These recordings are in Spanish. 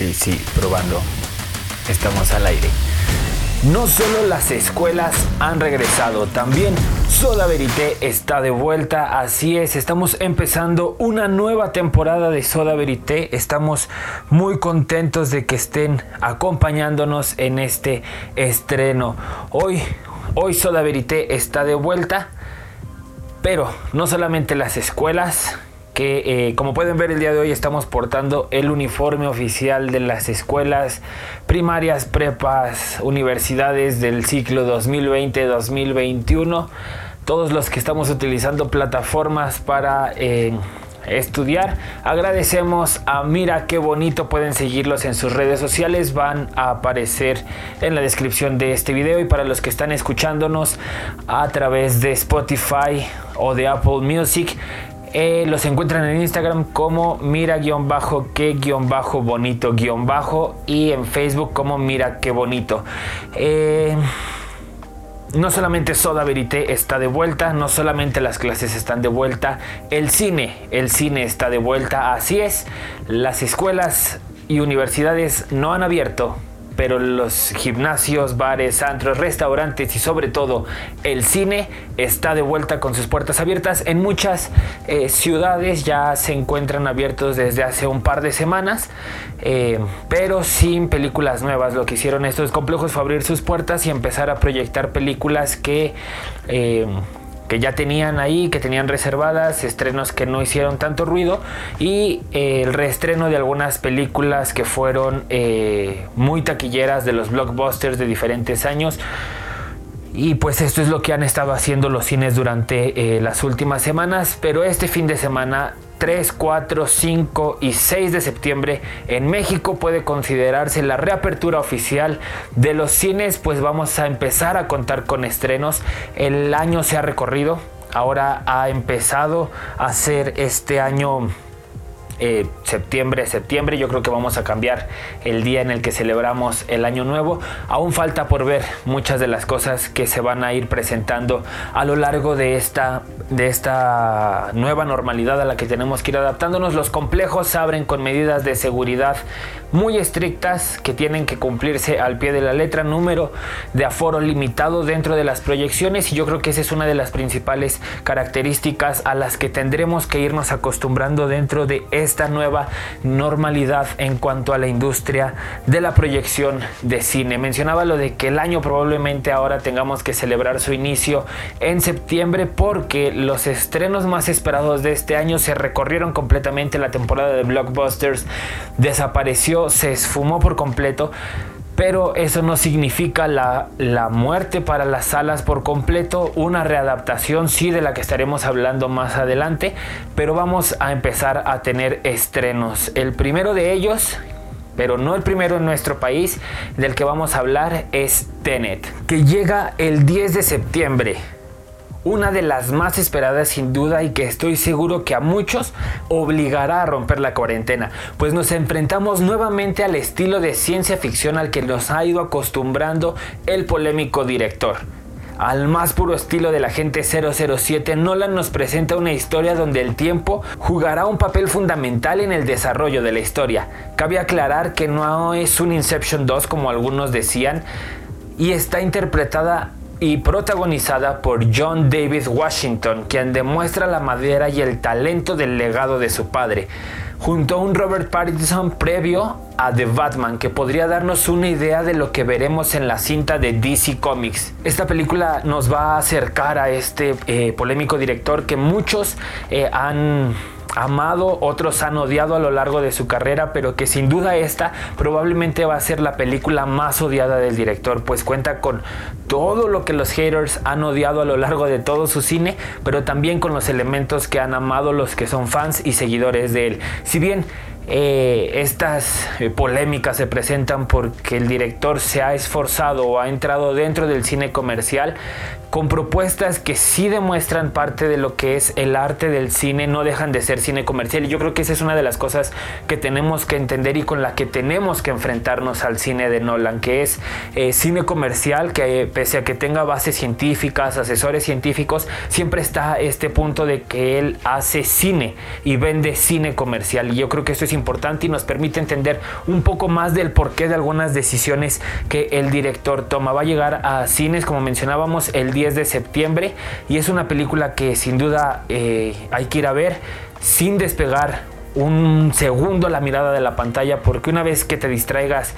Sí, sí, probando. Estamos al aire. No solo las escuelas han regresado, también Soda Verité está de vuelta. Así es, estamos empezando una nueva temporada de Soda Verité. Estamos muy contentos de que estén acompañándonos en este estreno. Hoy, hoy Soda Verité está de vuelta, pero no solamente las escuelas, que eh, como pueden ver el día de hoy estamos portando el uniforme oficial de las escuelas primarias, prepas, universidades del ciclo 2020-2021. Todos los que estamos utilizando plataformas para eh, estudiar. Agradecemos a Mira qué bonito, pueden seguirlos en sus redes sociales, van a aparecer en la descripción de este video y para los que están escuchándonos a través de Spotify o de Apple Music, eh, los encuentran en Instagram como mira-que-bonito- y en Facebook como mira que bonito. Eh, no solamente Soda Verité está de vuelta, no solamente las clases están de vuelta, el cine, el cine está de vuelta, así es, las escuelas y universidades no han abierto pero los gimnasios, bares, antros, restaurantes y sobre todo el cine está de vuelta con sus puertas abiertas. En muchas eh, ciudades ya se encuentran abiertos desde hace un par de semanas, eh, pero sin películas nuevas. Lo que hicieron estos complejos fue abrir sus puertas y empezar a proyectar películas que... Eh, que ya tenían ahí, que tenían reservadas, estrenos que no hicieron tanto ruido y eh, el reestreno de algunas películas que fueron eh, muy taquilleras de los blockbusters de diferentes años. Y pues esto es lo que han estado haciendo los cines durante eh, las últimas semanas, pero este fin de semana 3, 4, 5 y 6 de septiembre en México puede considerarse la reapertura oficial de los cines, pues vamos a empezar a contar con estrenos. El año se ha recorrido, ahora ha empezado a ser este año eh, septiembre, septiembre. Yo creo que vamos a cambiar el día en el que celebramos el año nuevo. Aún falta por ver muchas de las cosas que se van a ir presentando a lo largo de esta, de esta nueva normalidad a la que tenemos que ir adaptándonos. Los complejos abren con medidas de seguridad muy estrictas que tienen que cumplirse al pie de la letra. Número de aforo limitado dentro de las proyecciones y yo creo que esa es una de las principales características a las que tendremos que irnos acostumbrando dentro de esta nueva normalidad en cuanto a la industria de la proyección de cine. Mencionaba lo de que el año probablemente ahora tengamos que celebrar su inicio en septiembre porque los estrenos más esperados de este año se recorrieron completamente la temporada de blockbusters, desapareció, se esfumó por completo pero eso no significa la, la, muerte para las salas por completo, una readaptación sí de la que estaremos hablando más adelante, pero vamos a empezar a tener estrenos. El primero de ellos, pero no el primero en nuestro país, del que vamos a hablar es Tenet, que llega el 10 de septiembre una de las más esperadas sin duda y que estoy seguro que a muchos obligará a romper la cuarentena, pues nos enfrentamos nuevamente al estilo de ciencia ficción al que nos ha ido acostumbrando el polémico director. Al más puro estilo de la gente 007, Nolan nos presenta una historia donde el tiempo jugará un papel fundamental en el desarrollo de la historia. Cabe aclarar que no es un Inception 2 como algunos decían y está interpretada y protagonizada por John David Washington, quien demuestra la madera y el talento del legado de su padre, junto a un Robert Pattinson previo a The Batman, que podría darnos una idea de lo que veremos en la cinta de DC Comics. Esta película nos va a acercar a este eh, polémico director que muchos eh, han amado, otros han odiado a lo largo de su carrera, pero que sin duda esta probablemente va a ser la película más odiada del director, pues cuenta con todo lo que los haters han odiado a lo largo de todo su cine, pero también con los elementos que han amado los que son fans y seguidores de él. Si bien eh, estas eh, polémicas se presentan porque el director se ha esforzado o ha entrado dentro del cine comercial con propuestas que sí demuestran parte de lo que es el arte del cine, no dejan de ser cine comercial. Y yo creo que esa es una de las cosas que tenemos que entender y con la que tenemos que enfrentarnos al cine de Nolan, que es eh, cine comercial, que pese a que tenga bases científicas, asesores científicos, siempre está este punto de que él hace cine y vende cine comercial. Y yo creo que esto es importante y nos permite entender un poco más del porqué de algunas decisiones que el director toma. Va a llegar a cines, como mencionábamos, el 10 de septiembre y es una película que sin duda eh, hay que ir a ver sin despegar un segundo la mirada de la pantalla porque una vez que te distraigas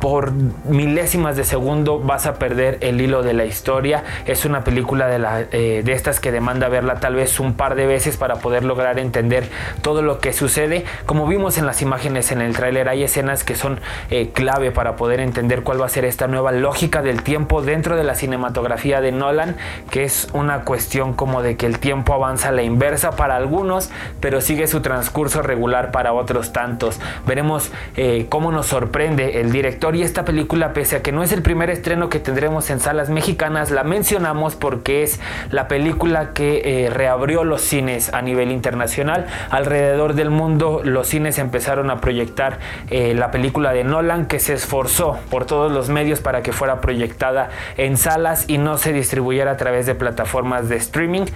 por milésimas de segundo vas a perder el hilo de la historia. Es una película de, eh, de estas que demanda verla tal vez un par de veces para poder lograr entender todo lo que sucede. Como vimos en las imágenes en el tráiler hay escenas que son eh, clave para poder entender cuál va a ser esta nueva lógica del tiempo dentro de la cinematografía de Nolan, que es una cuestión como de que el tiempo avanza a la inversa para algunos, pero sigue su transcurso regular para otros tantos. Veremos eh, cómo nos sorprende el director y esta película, pese a que no es el primer estreno que tendremos en salas mexicanas, la mencionamos porque es la película que eh, reabrió los cines a nivel internacional. Alrededor del mundo los cines empezaron a proyectar eh, la película de Nolan que se esforzó por todos los medios para que fuera proyectada en salas y no se distribuyera a través de plataformas de streaming.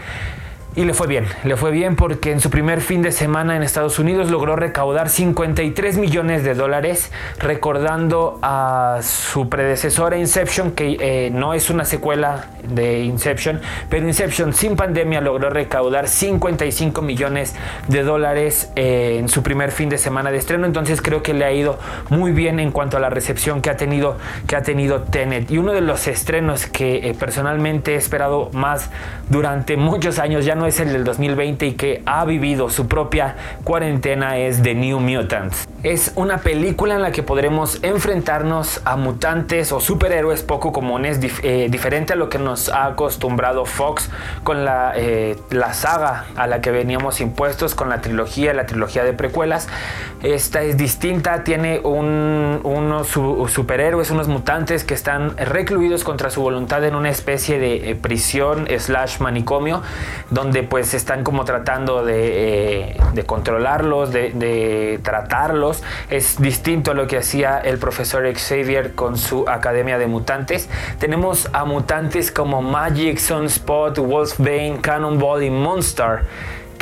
Y le fue bien, le fue bien porque en su primer fin de semana en Estados Unidos logró recaudar 53 millones de dólares, recordando a su predecesora Inception, que eh, no es una secuela de Inception, pero Inception sin pandemia logró recaudar 55 millones de dólares eh, en su primer fin de semana de estreno, entonces creo que le ha ido muy bien en cuanto a la recepción que ha tenido, que ha tenido Tenet. Y uno de los estrenos que eh, personalmente he esperado más durante muchos años, ya no es el del 2020 y que ha vivido su propia cuarentena es The New Mutants. Es una película en la que podremos enfrentarnos a mutantes o superhéroes poco comunes, eh, diferente a lo que nos ha acostumbrado Fox con la, eh, la saga a la que veníamos impuestos, con la trilogía, la trilogía de precuelas. Esta es distinta, tiene unos superhéroes, unos mutantes que están recluidos contra su voluntad en una especie de eh, prisión slash manicomio, donde pues están como tratando de, eh, controlarlos, de, tratarlos. Es distinto a lo que hacía el profesor Xavier con su Academia de Mutantes. Tenemos a mutantes como Magic, Sunspot, Wolfbane, Cannonball y Monster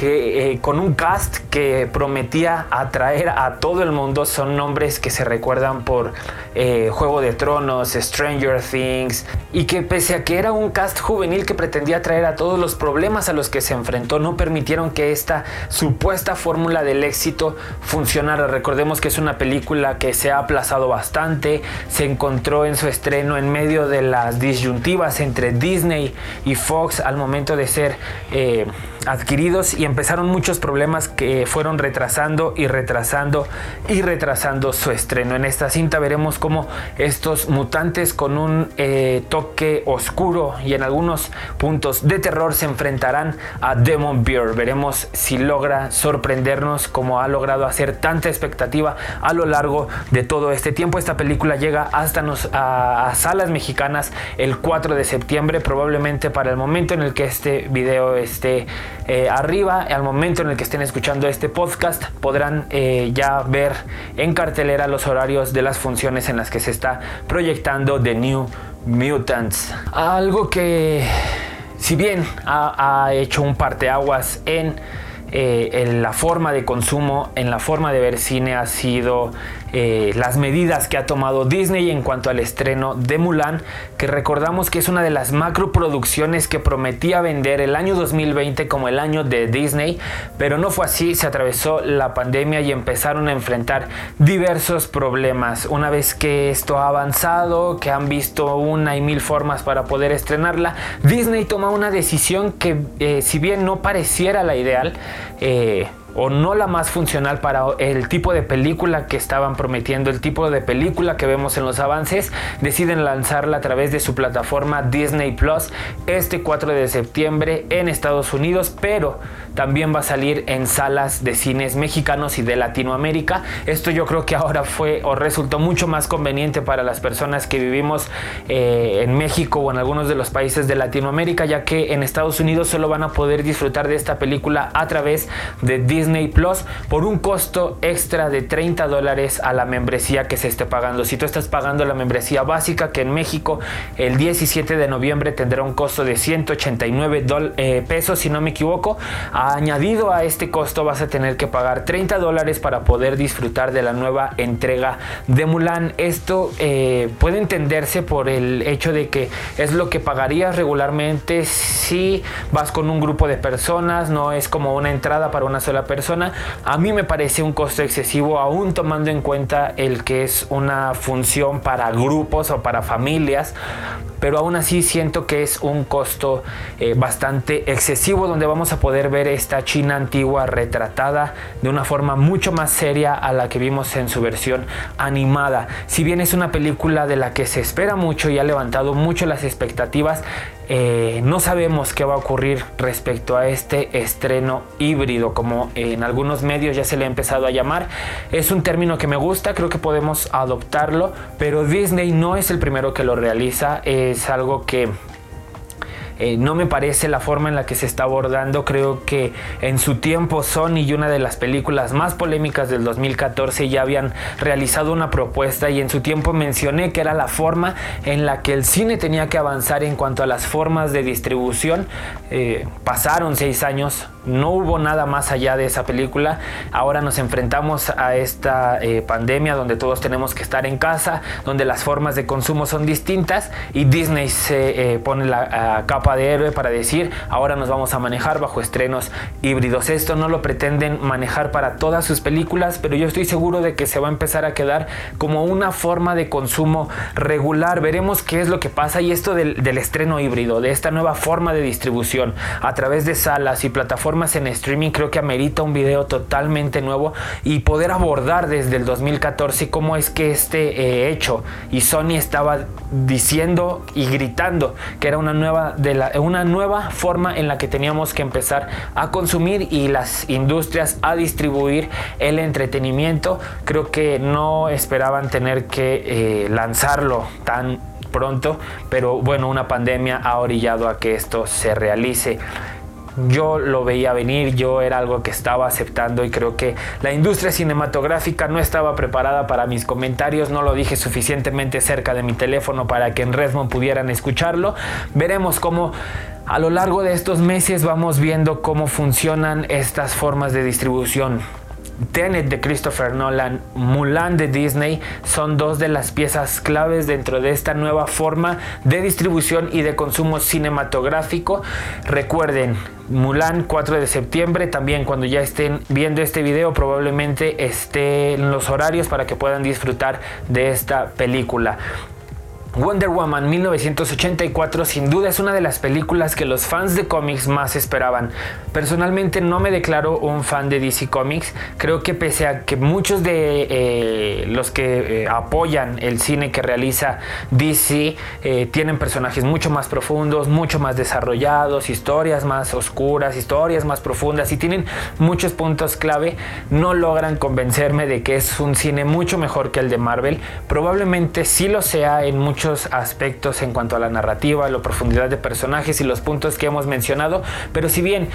que eh, con un cast que prometía atraer a todo el mundo son nombres que se recuerdan por eh, Juego de Tronos, Stranger Things y que pese a que era un cast juvenil que pretendía atraer a todos los problemas a los que se enfrentó no permitieron que esta supuesta fórmula del éxito funcionara. Recordemos que es una película que se ha aplazado bastante, se encontró en su estreno en medio de las disyuntivas entre Disney y Fox al momento de ser eh, adquiridos y empezaron muchos problemas que fueron retrasando y retrasando y retrasando su estreno. En esta cinta veremos cómo estos mutantes con un eh, toque oscuro y en algunos puntos de terror se enfrentarán a Demon Beer. Veremos si logra sorprendernos como ha logrado hacer tanta expectativa a lo largo de todo este tiempo. Esta película llega hasta nos, a, salas mexicanas el 4 de septiembre, probablemente para el momento en el que este video esté eh, arriba al momento en el que estén escuchando este podcast podrán eh, ya ver en cartelera los horarios de las funciones en las que se está proyectando The New Mutants. Algo que si bien ha, hecho un parteaguas eh, en la forma de consumo, en la forma de ver cine ha sido eh, las medidas que ha tomado Disney en cuanto al estreno de Mulan, que recordamos que es una de las macro producciones que prometía vender el año 2020 como el año de Disney, pero no fue así, se atravesó la pandemia y empezaron a enfrentar diversos problemas. Una vez que esto ha avanzado, que han visto una y mil formas para poder estrenarla, Disney toma una decisión que eh, si bien no pareciera la ideal, eh, o no la más funcional para el tipo de película que estaban prometiendo, el tipo de película que vemos en los avances, deciden lanzarla a través de su plataforma Disney Plus este 4 de septiembre en Estados Unidos, pero también va a salir en salas de cines mexicanos y de Latinoamérica. Esto yo creo que ahora fue o resultó mucho más conveniente para las personas que vivimos eh, en México o en algunos de los países de Latinoamérica, ya que en Estados Unidos solo van a poder disfrutar de esta película a través de Disney Plus por un costo extra de 30 dólares a la membresía que se esté pagando. Si tú estás pagando la membresía básica, que en México el 17 de noviembre tendrá un costo de 189 eh, pesos, si no me equivoco, Añadido a este costo vas a tener que pagar 30 dólares para poder disfrutar de la nueva entrega de Mulan. Esto eh, puede entenderse por el hecho de que es lo que pagarías regularmente si vas con un grupo de personas, no es como una entrada para una sola persona. A mí me parece un costo excesivo aún tomando en cuenta el que es una función para grupos o para familias pero aún así siento que es un costo eh, bastante excesivo donde vamos a poder ver esta China antigua retratada de una forma mucho más seria a la que vimos en su versión animada. Si bien es una película de la que se espera mucho y ha levantado mucho las expectativas, eh, no sabemos qué va a ocurrir respecto a este estreno híbrido, como en algunos medios ya se le ha empezado a llamar. Es un término que me gusta, creo que podemos adoptarlo, pero Disney no es el primero que lo realiza, es algo que eh, no me parece la forma en la que se está abordando. Creo que en su tiempo Sony y una de las películas más polémicas del 2014 ya habían realizado una propuesta y en su tiempo mencioné que era la forma en la que el cine tenía que avanzar en cuanto a las formas de distribución. Eh, pasaron seis años, no hubo nada más allá de esa película. Ahora nos enfrentamos a esta eh, pandemia donde todos tenemos que estar en casa, donde las formas de consumo son distintas y Disney se pone la capa de héroe para decir ahora nos vamos a manejar bajo estrenos híbridos. Esto no lo pretenden manejar para todas sus películas, pero yo estoy seguro de que se va a empezar a quedar como una forma de consumo regular. Veremos qué es lo que pasa y esto del estreno híbrido, de esta nueva forma de distribución a través de salas y plataformas en streaming, creo que amerita un video totalmente nuevo y poder abordar desde el 2014 cómo es que este eh, hecho y Sony estaba diciendo y gritando que era una nueva de una nueva forma en la que teníamos que empezar a consumir y las industrias a distribuir el entretenimiento. Creo que no esperaban tener que eh, lanzarlo tan pronto, pero bueno, una pandemia ha orillado a que esto se realice yo lo veía venir, yo era algo que estaba aceptando y creo que la industria cinematográfica no estaba preparada para mis comentarios, no lo dije suficientemente cerca de mi teléfono para que en Redmond pudieran escucharlo. Veremos cómo a lo largo de estos meses vamos viendo cómo funcionan estas formas de distribución. Tenet de Christopher Nolan, Mulan de Disney son dos de las piezas claves dentro de esta nueva forma de distribución y de consumo cinematográfico. Recuerden, Mulan 4 de septiembre, también cuando ya estén viendo este video probablemente estén los horarios para que puedan disfrutar de esta película. Wonder Woman 1984 sin duda es una de las películas que los fans de cómics más esperaban. Personalmente no me declaro un fan de DC Comics, creo que pese a que muchos de eh, los que eh, apoyan el cine que realiza DC eh, tienen personajes mucho más profundos, mucho más desarrollados, historias más oscuras, historias más profundas y tienen muchos puntos clave, no logran convencerme de que es un cine mucho mejor que el de Marvel. Probablemente sí lo sea en muchos aspectos en cuanto a la narrativa, la profundidad de personajes y los puntos que hemos mencionado, pero si bien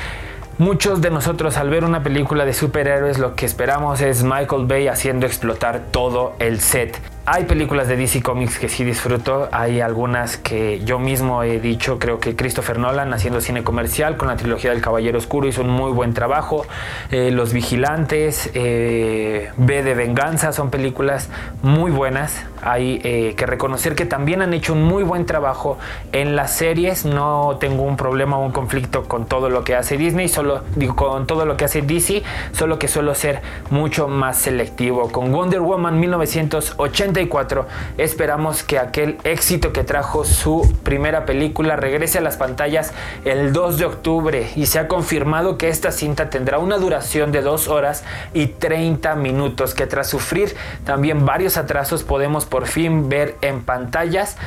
Muchos de nosotros al ver una película de superhéroes lo que esperamos es Michael Bay haciendo explotar todo el set. Hay películas de DC Comics que sí disfruto, hay algunas que yo mismo he dicho, creo que Christopher Nolan haciendo cine comercial con la trilogía del Caballero Oscuro hizo un muy buen trabajo, eh, Los Vigilantes, eh, B de Venganza son películas muy buenas, hay eh, que reconocer que también han hecho un muy buen trabajo en las series, no tengo un problema o un conflicto con todo lo que hace Disney, solo con todo lo que hace DC, solo que suelo ser mucho más selectivo. Con Wonder Woman 1980 esperamos que aquel éxito que trajo su primera película regrese a las pantallas el 2 de octubre y se ha confirmado que esta cinta tendrá una duración de 2 horas y 30 minutos que tras sufrir también varios atrasos podemos por fin ver en pantallas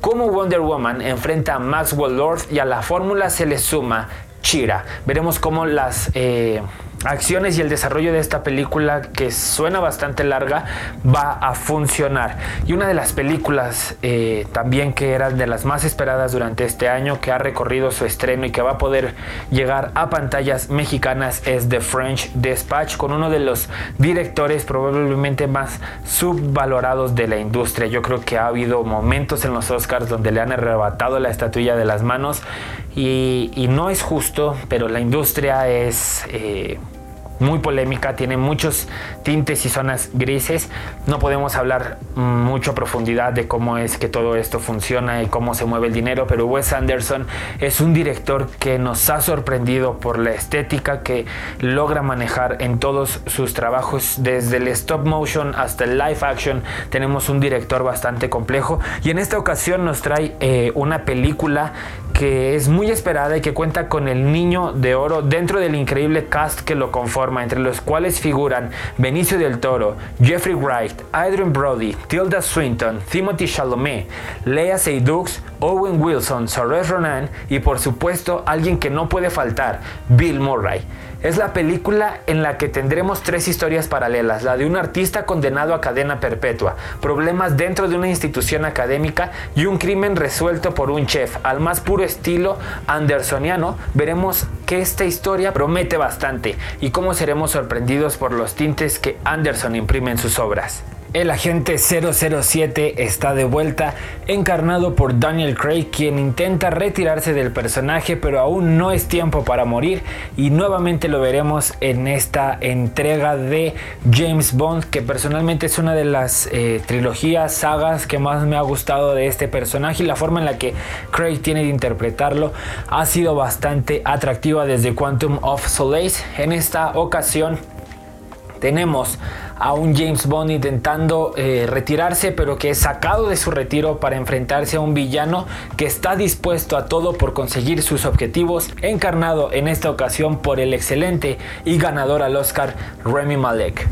cómo Wonder Woman enfrenta a Maxwell Lord y a la fórmula se le suma Chira. Veremos cómo las... Eh, acciones y el desarrollo de esta película que suena bastante larga va a funcionar. Y una de las películas eh, también que era de las más esperadas durante este año, que ha recorrido su estreno y que va a poder llegar a pantallas mexicanas es The French Dispatch con uno de los directores probablemente más subvalorados de la industria. Yo creo que ha habido momentos en los Oscars donde le han arrebatado la estatuilla de las manos y, no es justo, pero la industria es... Eh, muy polémica, tiene muchos tintes y zonas grises. No podemos hablar mucho a profundidad de cómo es que todo esto funciona y cómo se mueve el dinero, pero Wes Anderson es un director que nos ha sorprendido por la estética que logra manejar en todos sus trabajos, desde el stop motion hasta el live action. Tenemos un director bastante complejo y en esta ocasión nos trae eh, una película que es muy esperada y que cuenta con el niño de oro dentro del increíble cast que lo conforma, entre los cuales figuran Benicio del Toro, Jeffrey Wright, Adrian Brody, Tilda Swinton, Timothy Chalamet, Lea Seydoux, Owen Wilson, Saoirse Ronan y por supuesto alguien que no puede faltar, Bill Murray. Es la película en la que tendremos tres historias paralelas, la de un artista condenado a cadena perpetua, problemas dentro de una institución académica y un crimen resuelto por un chef. Al más puro estilo andersoniano, veremos que esta historia promete bastante y cómo seremos sorprendidos por los tintes que Anderson imprime en sus obras. El agente 007 está de vuelta, encarnado por Daniel Craig, quien intenta retirarse del personaje, pero aún no es tiempo para morir y nuevamente lo veremos en esta entrega de James Bond, que personalmente es una de las eh, trilogías, sagas que más me ha gustado de este personaje y la forma en la que Craig tiene de interpretarlo ha sido bastante atractiva desde Quantum of Solace. En esta ocasión tenemos a un James Bond intentando eh, retirarse, pero que es sacado de su retiro para enfrentarse a un villano que está dispuesto a todo por conseguir sus objetivos, encarnado en esta ocasión por el excelente y ganador al Oscar Remy Malek.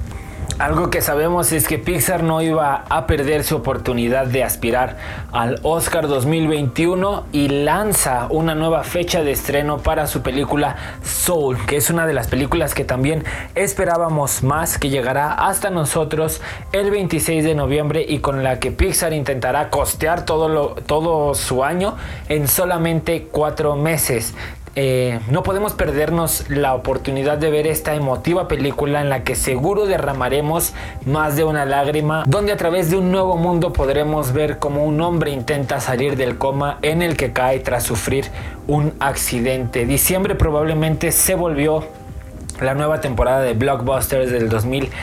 Algo que sabemos es que Pixar no iba a perder su oportunidad de aspirar al Oscar 2021 y lanza una nueva fecha de estreno para su película Soul, que es una de las películas que también esperábamos más, que llegará hasta nosotros el 26 de noviembre y con la que Pixar intentará costear todo, todo su año en solamente cuatro meses. Eh, no podemos perdernos la oportunidad de ver esta emotiva película en la que seguro derramaremos más de una lágrima, donde a través de un nuevo mundo podremos ver cómo un hombre intenta salir del coma en el que cae tras sufrir un accidente. Diciembre probablemente se volvió la nueva temporada de Blockbusters del 2020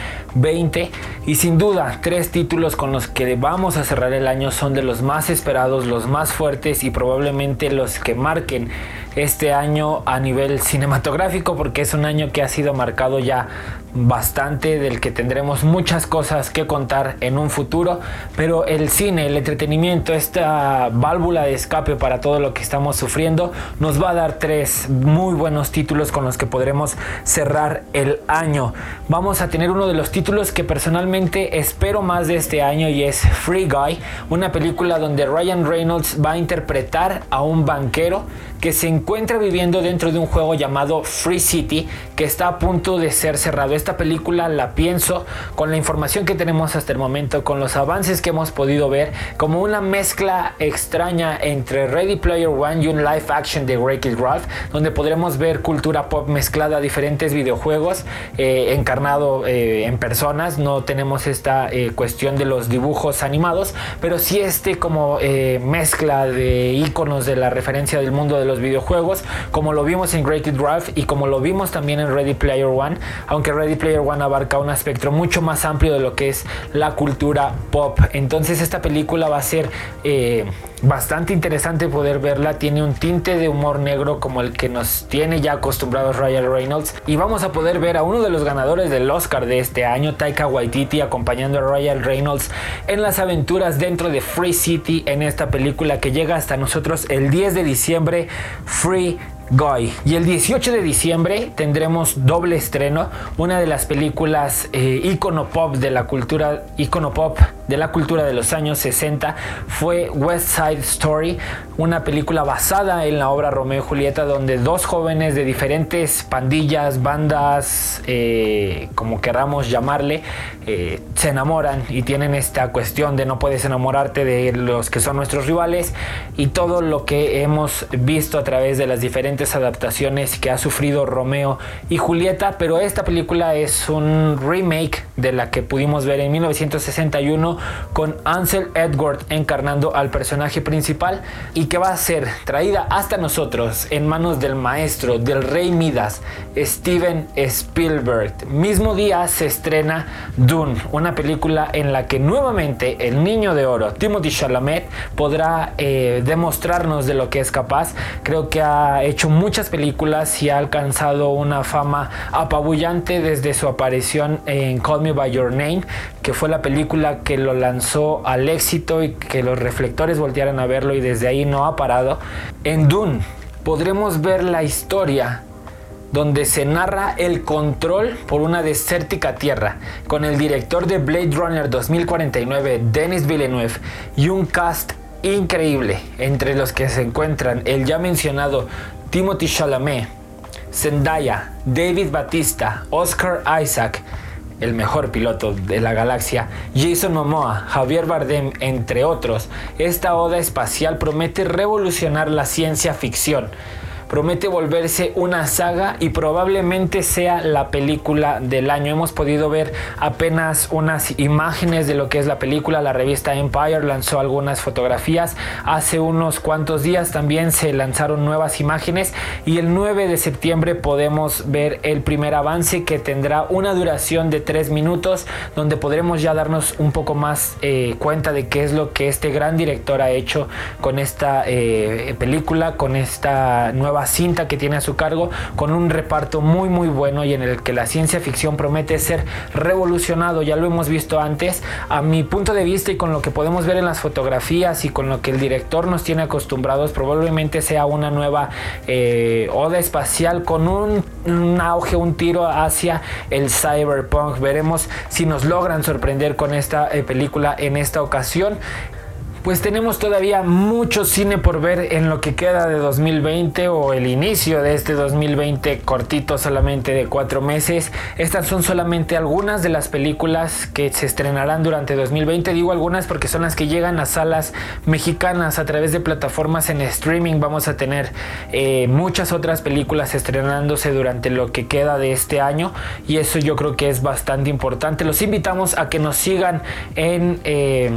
y sin duda tres títulos con los que vamos a cerrar el año son de los más esperados, los más fuertes y probablemente los que marquen este año a nivel cinematográfico porque es un año que ha sido marcado ya bastante del que tendremos muchas cosas que contar en un futuro. Pero el cine el entretenimiento esta válvula de escape para todo lo que estamos sufriendo nos va a dar tres muy buenos títulos con los que podremos cerrar el año. Vamos a tener uno de los títulos que personalmente espero más de este año y es Free Guy una película donde Ryan Reynolds va a interpretar a un banquero que se encuentra viviendo dentro de un juego llamado Free City que está a punto de ser cerrado. Esta película la pienso con la información que tenemos hasta el momento, con los avances que hemos podido ver, como una mezcla extraña entre Ready Player One y un live action de Wreck-It Ralph, donde podremos ver cultura pop mezclada a diferentes videojuegos, eh, encarnado eh, en personas. No tenemos esta eh, cuestión de los dibujos animados, pero sí este como mezcla de iconos de la referencia del mundo de los videojuegos, como lo vimos en Great Drive y como lo vimos también en Ready Player One, aunque Ready Player One abarca un espectro mucho más amplio de lo que es la cultura pop. Entonces esta película va a ser eh, bastante interesante poder verla, tiene un tinte de humor negro como el que nos tiene ya acostumbrados Ryan Reynolds y vamos a poder ver a uno de los ganadores del Oscar de este año, Taika Waititi, acompañando a Ryan Reynolds en las aventuras dentro de Free City en esta película que llega hasta nosotros el 10 de diciembre Free Guy. Y el 18 de diciembre tendremos doble estreno, una de las películas eh, icono pop de la cultura, icono pop de la cultura de los años 60 fue West Side Story, una película basada en la obra Romeo y Julieta, donde dos jóvenes de diferentes pandillas, bandas, eh, como queramos llamarle, eh, se enamoran y tienen esta cuestión de no puedes enamorarte de los que son nuestros rivales y todo lo que hemos visto a través de las diferentes adaptaciones que ha sufrido Romeo y Julieta, pero esta película es un remake de la que pudimos ver en 1961 2021 con Ansel Edward encarnando al personaje principal y que va a ser traída hasta nosotros en manos del maestro, del rey Midas, Steven Spielberg. Mismo día se estrena Dune, una película en la que nuevamente el niño de oro, Timothy Chalamet, podrá eh, demostrarnos de lo que es capaz. Creo que ha hecho muchas películas y ha alcanzado una fama apabullante desde su aparición en Call Me By Your Name, que fue la película que lo lanzó al éxito y que los reflectores voltearan a verlo y desde ahí no ha parado. En Dune podremos ver la historia donde se narra el control por una desértica tierra, con el director de Blade Runner 2049, Denis Villeneuve, y un cast increíble, entre los que se encuentran el ya mencionado Timothy Chalamet, Zendaya, David Batista, Oscar Isaac, el mejor piloto de la galaxia, Jason Momoa, Javier Bardem, entre otros, esta oda espacial promete revolucionar la ciencia ficción promete volverse una saga y probablemente sea la película del año. Hemos podido ver apenas unas imágenes de lo que es la película. La revista Empire lanzó algunas fotografías. Hace unos cuantos días también se lanzaron nuevas imágenes y el 9 de septiembre podemos ver el primer avance que tendrá una duración de 3 minutos donde podremos ya darnos un poco más eh, cuenta de qué es lo que este gran director ha hecho con esta eh, película, con esta nueva cinta que tiene a su cargo con un reparto muy muy bueno y en el que la ciencia ficción promete ser revolucionado, ya lo hemos visto antes, a mi punto de vista y con lo que podemos ver en las fotografías y con lo que el director nos tiene acostumbrados, probablemente sea una nueva eh, oda espacial con un, auge, un tiro hacia el cyberpunk. Veremos si nos logran sorprender con esta eh, película en esta ocasión pues tenemos todavía mucho cine por ver en lo que queda de 2020 o el inicio de este 2020 cortito solamente de cuatro meses. Estas son solamente algunas de las películas que se estrenarán durante 2020. Digo algunas porque son las que llegan a salas mexicanas a través de plataformas en streaming. Vamos a tener eh, muchas otras películas estrenándose durante lo que queda de este año y eso yo creo que es bastante importante. Los invitamos a que nos sigan en... Eh,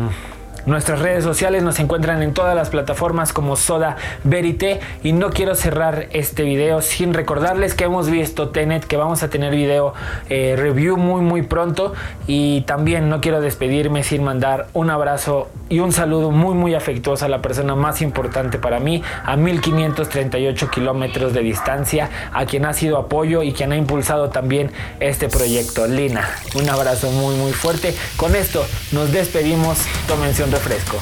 Nuestras redes sociales nos encuentran en todas las plataformas como Soda Verité. Y no quiero cerrar este video sin recordarles que hemos visto Tenet, que vamos a tener video eh, review muy muy pronto. Y también no quiero despedirme sin mandar un abrazo y un saludo muy muy afectuoso a la persona más importante para mí, a 1538 kilómetros de distancia, a quien ha sido apoyo y quien ha impulsado también este proyecto. Lina, un abrazo muy muy fuerte. Con esto nos despedimos. Tomense un refresco.